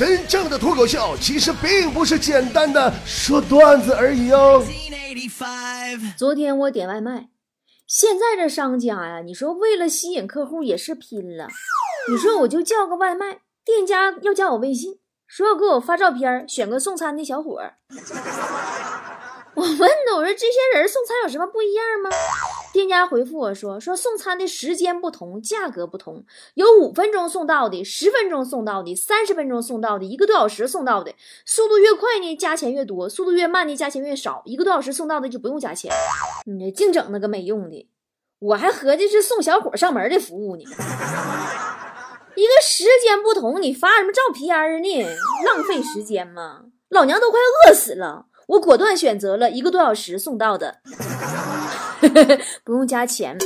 真正的脱口秀其实并不是简单的说段子而已哦。昨天我点外卖，现在这商家呀，你说为了吸引客户也是拼了。你说我就叫个外卖，店家要加我微信，说要给我发照片，选个送餐的小伙儿。我问他，我说这些人送餐有什么不一样吗？店家回复我说，说送餐的时间不同，价格不同，有五分钟送到的，十分钟送到的，三十分钟送到的，一个多小时送到的。速度越快呢，加钱越多；速度越慢呢，加钱越少。一个多小时送到的就不用加钱。你净整那个没用的，我还合计是送小伙上门的服务呢。一个时间不同，你发什么照片呢？浪费时间吗？老娘都快饿死了。我果断选择了一个多小时送到的，不用加钱。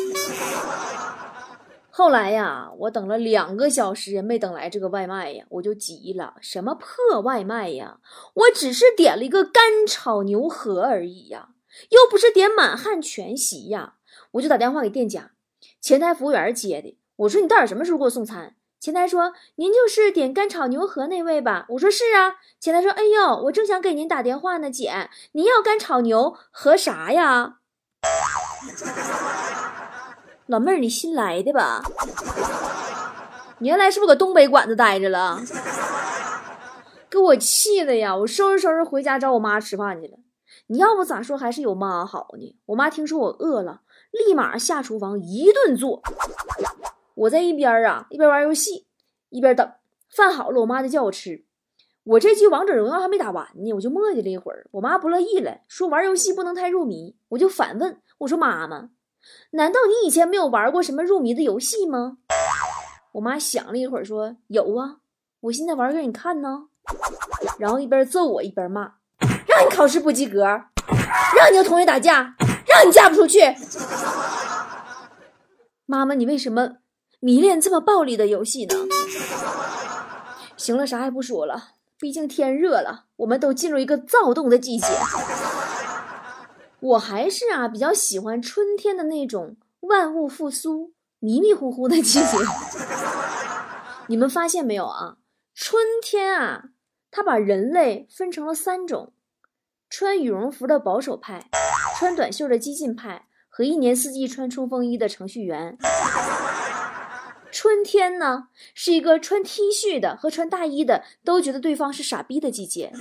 后来呀，我等了两个小时也没等来这个外卖呀，我就急了。什么破外卖呀！我只是点了一个干炒牛河而已呀，又不是点满汉全席呀。我就打电话给店家，前台服务员接的。我说你到底什么时候给我送餐？前台说：“您就是点干炒牛河那位吧？”我说：“是啊。”前台说：“哎呦，我正想给您打电话呢，姐，您要干炒牛和啥呀？” 老妹儿，你新来的吧？你原来是不是搁东北馆子待着了？给我气的呀！我收拾收拾回家找我妈吃饭去了。你要不咋说还是有妈好呢？我妈听说我饿了，立马下厨房一顿做。我在一边啊，一边玩游戏，一边等饭好了，我妈就叫我吃。我这局王者荣耀还没打完呢，我就磨叽了一会儿。我妈不乐意了，说玩游戏不能太入迷。我就反问我说：“妈妈，难道你以前没有玩过什么入迷的游戏吗？”我妈想了一会儿说：“有啊，我现在玩给你看呢。”然后一边揍我一边骂：“让你考试不及格，让你和同学打架，让你嫁不出去。”妈妈，你为什么？迷恋这么暴力的游戏呢？行了，啥也不说了，毕竟天热了，我们都进入一个躁动的季节。我还是啊比较喜欢春天的那种万物复苏、迷迷糊糊的季节。你们发现没有啊？春天啊，它把人类分成了三种：穿羽绒服的保守派，穿短袖的激进派，和一年四季穿冲锋衣的程序员。春天呢，是一个穿 T 恤的和穿大衣的都觉得对方是傻逼的季节，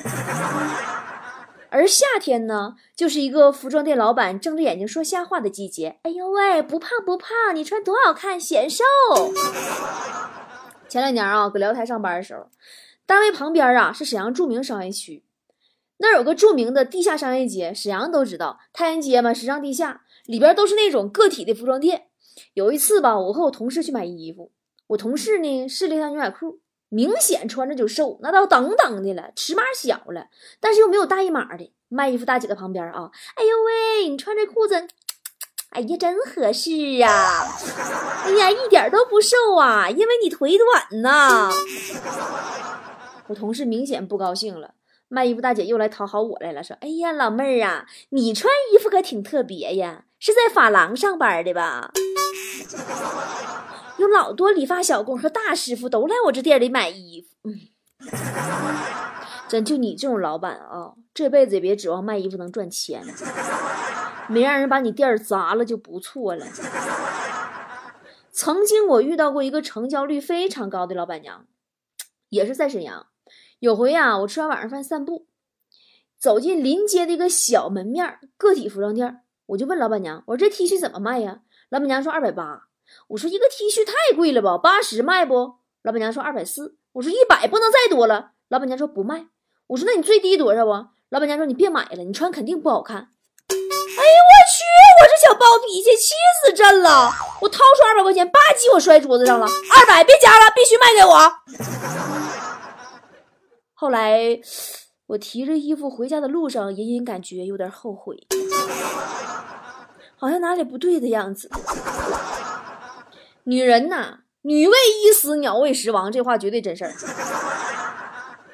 而夏天呢，就是一个服装店老板睁着眼睛说瞎话的季节。哎呦喂，不胖不胖，你穿多好看，显瘦。前两年啊，搁辽台上班的时候，单位旁边啊是沈阳著名商业区，那儿有个著名的地下商业街，沈阳都知道，太原街嘛，时尚地下，里边都是那种个体的服装店。有一次吧，我和我同事去买衣服，我同事呢试了一条牛仔裤，明显穿着就瘦，那倒等等的了，尺码小了，但是又没有大一码的。卖衣服大姐在旁边啊，哎呦喂，你穿这裤子，哎呀，真合适啊！哎呀，一点都不瘦啊，因为你腿短呐。我同事明显不高兴了，卖衣服大姐又来讨好我来了，说：“哎呀，老妹儿啊，你穿衣服可挺特别呀。”是在发廊上班的吧？有老多理发小工和大师傅都来我这店里买衣服。嗯，真就你这种老板啊，这辈子也别指望卖衣服能赚钱，没让人把你店砸了就不错了。曾经我遇到过一个成交率非常高的老板娘，也是在沈阳。有回啊，我吃完晚上饭散步，走进临街的一个小门面个体服装店。我就问老板娘，我说这 T 恤怎么卖呀？老板娘说二百八。我说一个 T 恤太贵了吧，八十卖不？老板娘说二百四。我说一百不能再多了。老板娘说不卖。我说那你最低多少啊？老板娘说你别买了，你穿肯定不好看。哎呦我去，我这小暴脾气气死朕了！我掏出二百块钱，吧唧我摔桌子上了。二百别加了，必须卖给我。后来我提着衣服回家的路上，隐隐感觉有点后悔。好像哪里不对的样子。女人呐，女为衣死，鸟为食亡，这话绝对真事儿。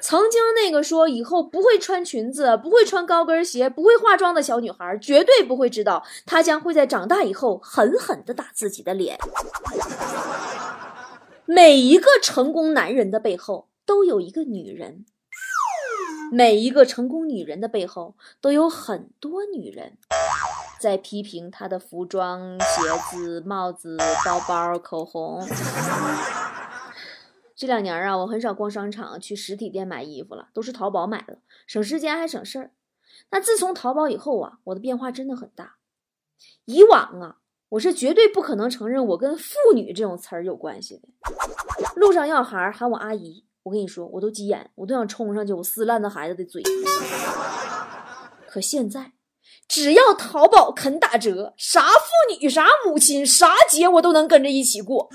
曾经那个说以后不会穿裙子、不会穿高跟鞋、不会化妆的小女孩，绝对不会知道，她将会在长大以后狠狠地打自己的脸。每一个成功男人的背后。都有一个女人。每一个成功女人的背后，都有很多女人在批评她的服装、鞋子、帽子、包包、口红。这两年啊，我很少逛商场、去实体店买衣服了，都是淘宝买了，省时间还省事儿。那自从淘宝以后啊，我的变化真的很大。以往啊，我是绝对不可能承认我跟妇女这种词儿有关系的。路上要孩喊我阿姨。我跟你说，我都急眼，我都想冲上去，我撕烂那孩子的嘴。可现在，只要淘宝肯打折，啥妇女、啥母亲、啥节，我都能跟着一起过。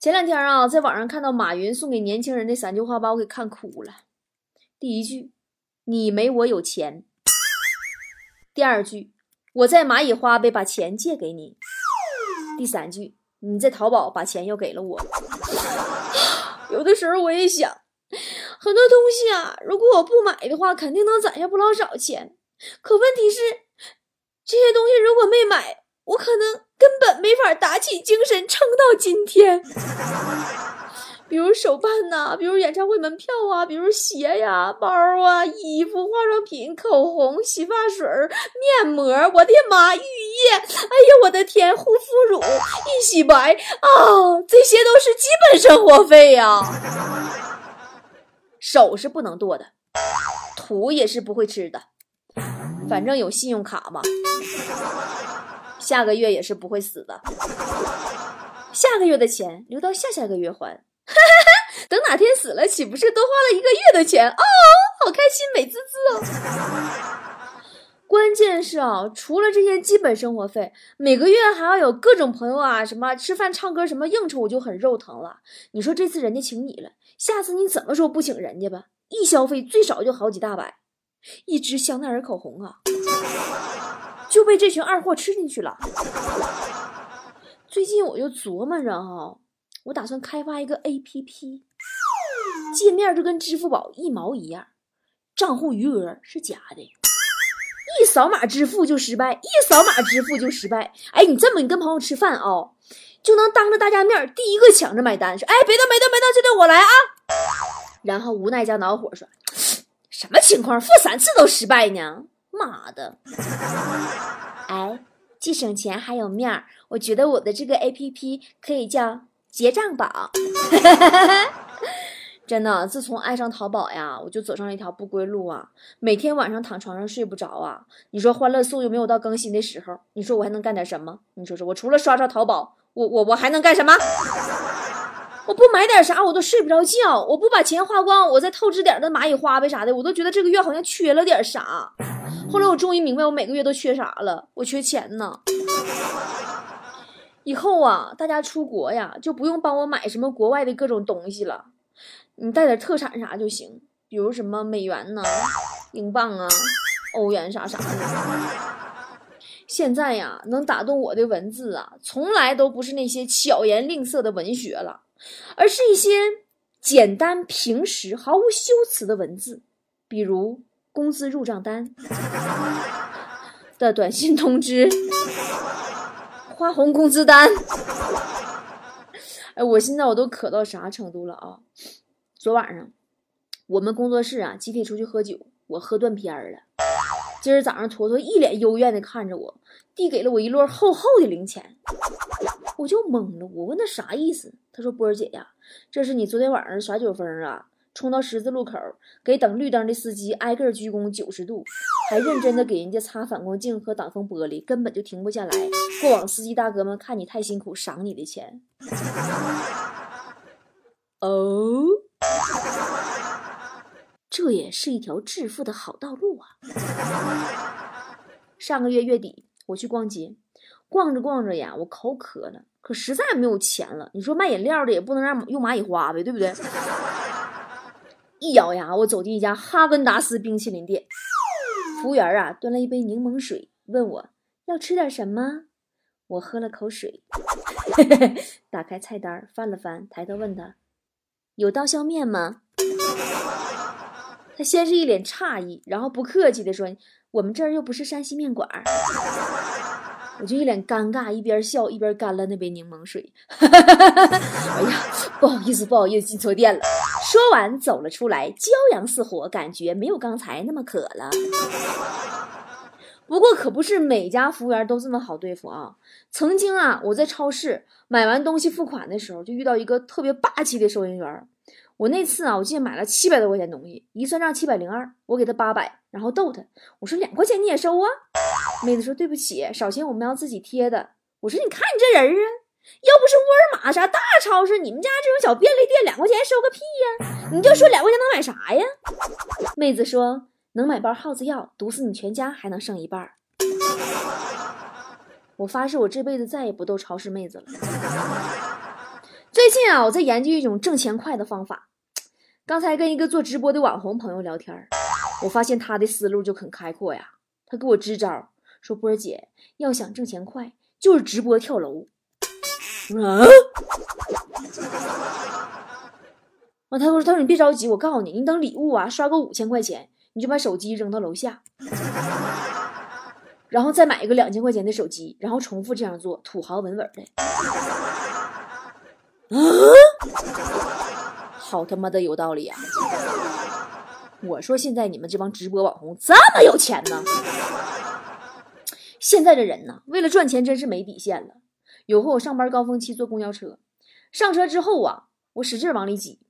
前两天啊，在网上看到马云送给年轻人的三句话，把我给看哭了。第一句，你没我有钱；第二句，我在蚂蚁花呗把钱借给你；第三句，你在淘宝把钱又给了我。有的时候我也想，很多东西啊，如果我不买的话，肯定能攒下不老少钱。可问题是，这些东西如果没买，我可能根本没法打起精神撑到今天。比如手办呐，比如演唱会门票啊，比如鞋呀、包啊、衣服、化妆品、口红、洗发水、面膜，我的妈，浴液，哎呀，我的天，护肤乳一洗白啊，这些都是基本生活费呀。手是不能剁的，土也是不会吃的，反正有信用卡嘛，下个月也是不会死的，下个月的钱留到下下个月还。哪天死了，岂不是多花了一个月的钱？哦，好开心，美滋滋哦！关键是啊，除了这些基本生活费，每个月还要有各种朋友啊，什么吃饭、唱歌，什么应酬，我就很肉疼了。你说这次人家请你了，下次你怎么说不请人家吧？一消费最少就好几大百，一支香奈儿口红啊，就被这群二货吃进去了。最近我就琢磨着哈。我打算开发一个 A P P，界面就跟支付宝一毛一样，账户余额是假的，一扫码支付就失败，一扫码支付就失败。哎，你这么你跟朋友吃饭啊，就能当着大家面第一个抢着买单，说哎别动别动别动，这顿我来啊。然后无奈加恼火说，什么情况？付三次都失败呢？妈的！哎，既省钱还有面，我觉得我的这个 A P P 可以叫。结账宝，真的，自从爱上淘宝呀，我就走上了一条不归路啊！每天晚上躺床上睡不着啊！你说欢乐颂又没有到更新的时候，你说我还能干点什么？你说说我除了刷刷淘宝，我我我还能干什么？我不买点啥我都睡不着觉，我不把钱花光，我再透支点那蚂蚁花呗啥的，我都觉得这个月好像缺了点啥。后来我终于明白，我每个月都缺啥了，我缺钱呢。以后啊，大家出国呀，就不用帮我买什么国外的各种东西了，你带点特产啥就行，比如什么美元呐、英镑啊、欧元啥啥的。现在呀，能打动我的文字啊，从来都不是那些巧言令色的文学了，而是一些简单平实、毫无修辞的文字，比如工资入账单的短信通知。花红工资单，哎，我现在我都渴到啥程度了啊！昨晚上我们工作室啊集体出去喝酒，我喝断片儿了。今儿早上坨坨一脸幽怨的看着我，递给了我一摞厚厚的零钱，我就懵了。我问他啥意思，他说：“波儿姐呀，这是你昨天晚上耍酒疯啊。”冲到十字路口，给等绿灯的司机挨个鞠躬九十度，还认真的给人家擦反光镜和挡风玻璃，根本就停不下来。过往司机大哥们看你太辛苦，赏你的钱。哦，这也是一条致富的好道路啊！上个月月底，我去逛街，逛着逛着呀，我口渴了，可实在没有钱了。你说卖饮料的也不能让用蚂蚁花呗，对不对？一咬牙，我走进一家哈根达斯冰淇淋店，服务员啊端了一杯柠檬水，问我要吃点什么。我喝了口水，打开菜单翻了翻，抬头问他有刀削面吗？他先是一脸诧异，然后不客气地说：“我们这儿又不是山西面馆。”我就一脸尴尬，一边笑一边干了那杯柠檬水。哎呀，不好意思，不好意思，进错店了。说完走了出来，骄阳似火，感觉没有刚才那么渴了。不过可不是每家服务员都这么好对付啊！曾经啊，我在超市买完东西付款的时候，就遇到一个特别霸气的收银员。我那次啊，我记得买了七百多块钱东西，一算账七百零二，我给他八百，然后逗他，我说两块钱你也收啊？妹子说对不起，少钱我们要自己贴的。我说你看你这人啊，要不是沃尔玛啥大超市，你们家这种小便利店两块钱收个屁呀？你就说两块钱能买啥呀？妹子说能买包耗子药，毒死你全家还能剩一半。我发誓我这辈子再也不逗超市妹子了。最近啊，我在研究一种挣钱快的方法。刚才跟一个做直播的网红朋友聊天我发现他的思路就很开阔呀。他给我支招，说波儿姐要想挣钱快，就是直播跳楼。啊！完，他说：“他说你别着急，我告诉你，你等礼物啊，刷个五千块钱，你就把手机扔到楼下，然后再买一个两千块钱的手机，然后重复这样做，土豪稳稳的。”嗯！好他妈的有道理呀！我说现在你们这帮直播网红这么有钱呢？现在这人呢，为了赚钱真是没底线了。有回我上班高峰期坐公交车，上车之后啊，我使劲往里挤，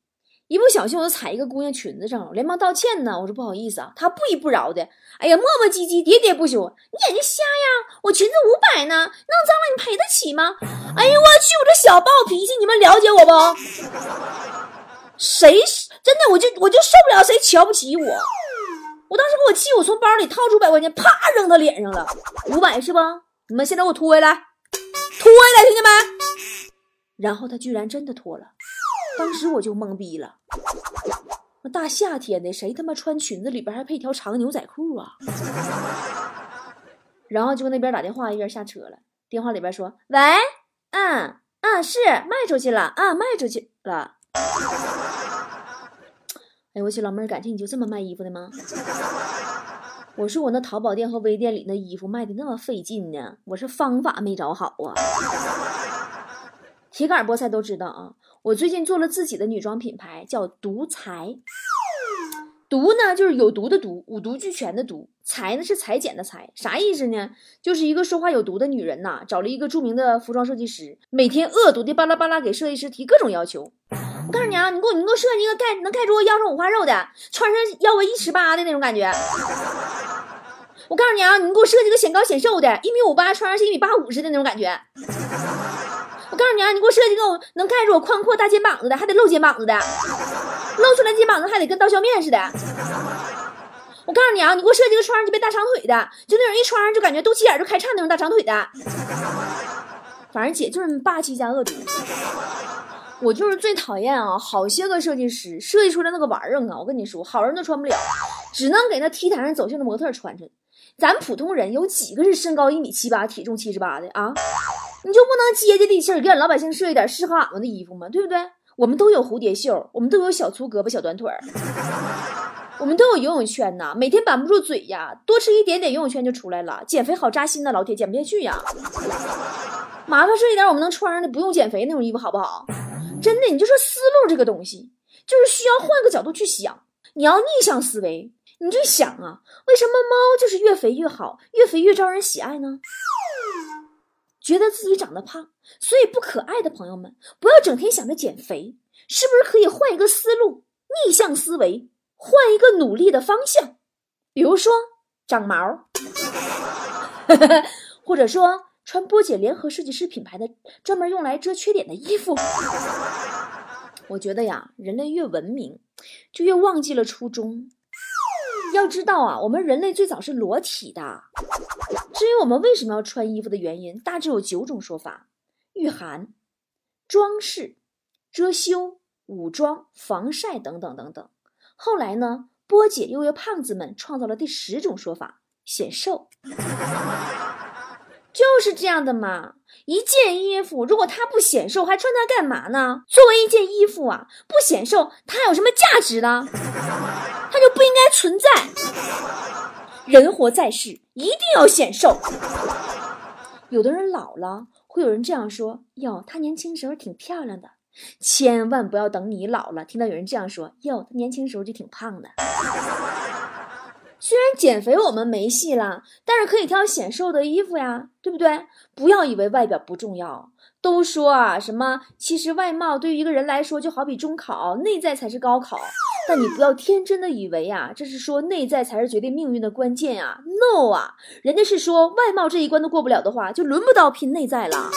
一不小心我就踩一个姑娘裙子上了，连忙道歉呢。我说不好意思啊，她不依不饶的，哎呀磨磨唧唧，喋喋不休。你眼睛瞎呀？我裙子五百呢，弄脏了你赔得起吗？哎呀我去，我这小暴脾气，你们了解我不？谁真的我就我就受不了谁瞧不起我，我当时给我气，我从包里掏出百块钱，啪扔他脸上了，五百是不？你们现在给我拖回来，拖回来，听见没？然后他居然真的脱了，当时我就懵逼了。那大夏天的，谁他妈穿裙子里边还配条长牛仔裤啊？然后就那边打电话，一边下车了。电话里边说：“喂，嗯嗯，是卖出去了啊，卖出去了。”哎，我去，老妹儿，感情你就这么卖衣服的吗？我说我那淘宝店和微店里那衣服卖的那么费劲呢，我是方法没找好啊。铁杆菠菜都知道啊，我最近做了自己的女装品牌，叫独裁。毒呢，就是有毒的毒，五毒俱全的毒；裁呢，是裁剪的裁。啥意思呢？就是一个说话有毒的女人呐，找了一个著名的服装设计师，每天恶毒的巴拉巴拉给设计师提各种要求。我告诉你啊，你给我，你给我设计一个盖能盖住我腰上五花肉的，穿上腰围一尺八的那种感觉。我告诉你啊，你给我设计个显高显瘦的，一米五八，穿上是一米八五似的那种感觉。我告诉你啊，你给我设计个能盖住我宽阔大肩膀子的，还得露肩膀子的。露出来肩膀子还得跟刀削面似的。我告诉你啊，你给我设计个穿上就变大长腿的，就那种一穿上就感觉肚脐眼就开叉那种大长腿的。反正姐就是霸气加恶毒。我就是最讨厌啊，好些个设计师设计出来那个玩意儿啊，我跟你说，好人都穿不了，只能给那 T 台上走秀的模特穿穿。咱普通人有几个是身高一米七八、体重七十八的啊？你就不能接接地气儿，给俺老百姓设计点适合俺们的衣服吗？对不对？我们都有蝴蝶袖，我们都有小粗胳膊、小短腿儿，我们都有游泳圈呐。每天板不住嘴呀，多吃一点点游泳圈就出来了。减肥好扎心呐，老铁减不下去呀。麻烦设计点我们能穿上的，不用减肥那种衣服，好不好？真的，你就说思路这个东西，就是需要换个角度去想。你要逆向思维，你就想啊，为什么猫就是越肥越好，越肥越招人喜爱呢？觉得自己长得胖，所以不可爱的朋友们，不要整天想着减肥，是不是可以换一个思路，逆向思维，换一个努力的方向？比如说长毛，或者说穿波姐联合设计师品牌的专门用来遮缺点的衣服。我觉得呀，人类越文明，就越忘记了初衷。要知道啊，我们人类最早是裸体的。至于我们为什么要穿衣服的原因，大致有九种说法：御寒、装饰、遮羞、武装、防晒等等等等。后来呢，波姐又为胖子们创造了第十种说法：显瘦。就是这样的嘛。一件衣服如果它不显瘦，还穿它干嘛呢？作为一件衣服啊，不显瘦，它有什么价值呢？它就不应该存在。人活在世，一定要显瘦。有的人老了，会有人这样说：“哟，她年轻时候挺漂亮的。”千万不要等你老了，听到有人这样说：“哟，她年轻时候就挺胖的。”虽然减肥我们没戏了，但是可以挑显瘦的衣服呀，对不对？不要以为外表不重要。都说啊，什么？其实外貌对于一个人来说，就好比中考，内在才是高考。但你不要天真的以为呀，这是说内在才是决定命运的关键啊！No 啊，人家是说外貌这一关都过不了的话，就轮不到拼内在了。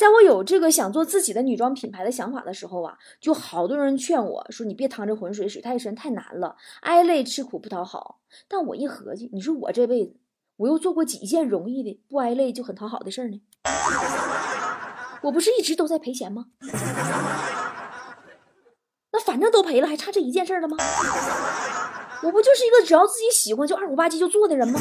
在我有这个想做自己的女装品牌的想法的时候啊，就好多人劝我说：“你别趟这浑水，水太深，太难了，挨累吃苦不讨好。”但我一合计，你说我这辈子。我又做过几件容易的、不挨累就很讨好的事儿呢？我不是一直都在赔钱吗？那反正都赔了，还差这一件事了吗？我不就是一个只要自己喜欢就二五八七就做的人吗？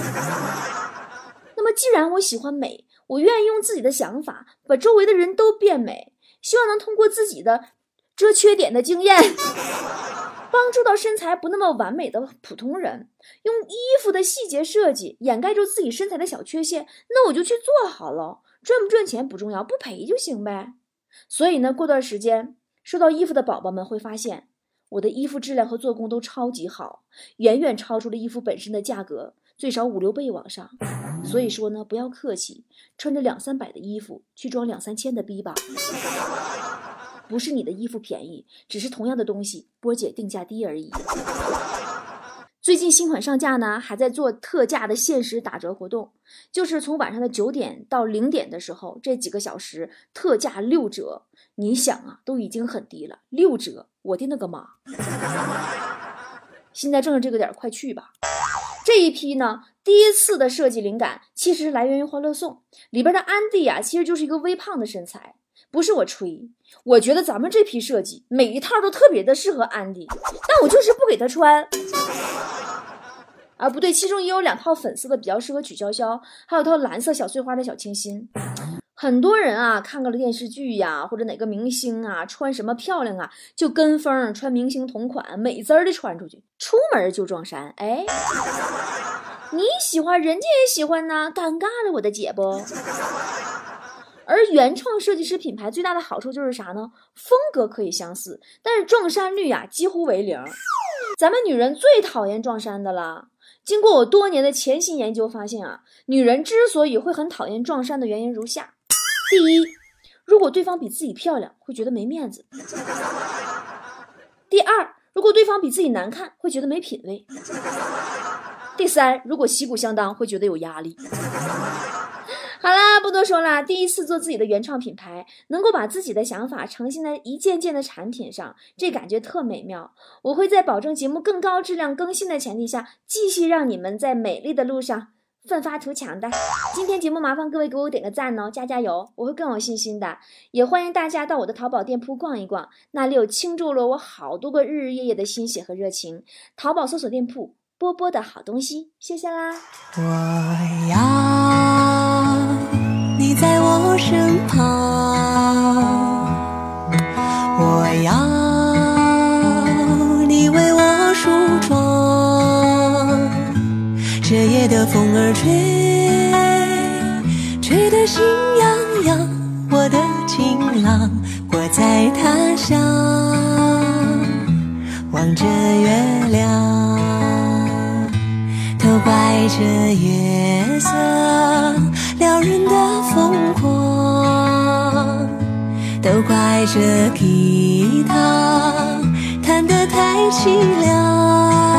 那么既然我喜欢美，我愿意用自己的想法把周围的人都变美，希望能通过自己的遮缺点的经验。帮助到身材不那么完美的普通人，用衣服的细节设计掩盖住自己身材的小缺陷，那我就去做好了。赚不赚钱不重要，不赔就行呗。所以呢，过段时间收到衣服的宝宝们会发现，我的衣服质量和做工都超级好，远远超出了衣服本身的价格，最少五六倍往上。所以说呢，不要客气，穿着两三百的衣服去装两三千的逼吧。不是你的衣服便宜，只是同样的东西，波姐定价低而已。最近新款上架呢，还在做特价的限时打折活动，就是从晚上的九点到零点的时候，这几个小时特价六折。你想啊，都已经很低了，六折，我的那个妈！现在正是这个点，快去吧。这一批呢，第一次的设计灵感其实来源于《欢乐颂》里边的安迪啊，其实就是一个微胖的身材。不是我吹，我觉得咱们这批设计每一套都特别的适合安迪，但我就是不给他穿。啊，不对，其中也有两套粉色的比较适合曲筱绡，还有套蓝色小碎花的小清新。很多人啊，看过了电视剧呀，或者哪个明星啊穿什么漂亮啊，就跟风穿明星同款，美滋儿的穿出去，出门就撞衫。哎，你喜欢，人家也喜欢呢，尴尬了，我的姐不？而原创设计师品牌最大的好处就是啥呢？风格可以相似，但是撞衫率呀几乎为零。咱们女人最讨厌撞衫的了。经过我多年的潜心研究，发现啊，女人之所以会很讨厌撞衫的原因如下：第一，如果对方比自己漂亮，会觉得没面子；第二，如果对方比自己难看，会觉得没品位；第三，如果旗鼓相当，会觉得有压力。好啦，不多说了。第一次做自己的原创品牌，能够把自己的想法呈现在一件件的产品上，这感觉特美妙。我会在保证节目更高质量更新的前提下，继续让你们在美丽的路上奋发图强的。今天节目麻烦各位给我点个赞哦，加加油，我会更有信心的。也欢迎大家到我的淘宝店铺逛一逛，那里有倾注了我好多个日日夜夜的心血和热情。淘宝搜索店铺波波的好东西，谢谢啦。我要。你在我身旁，儿吹，吹得心痒痒。我的情郎，我在他乡，望着月亮，都怪这月色。撩人的疯狂，都怪这吉他弹得太凄凉。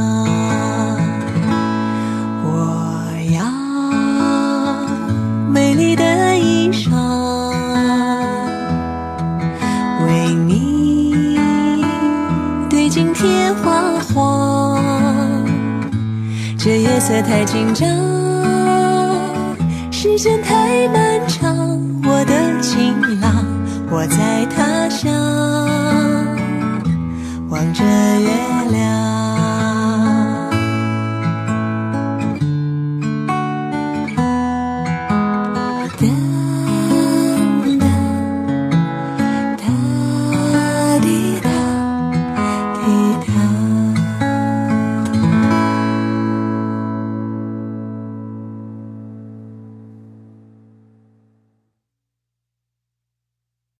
这夜色太紧张时间太漫长我的情郎我在他乡望着月亮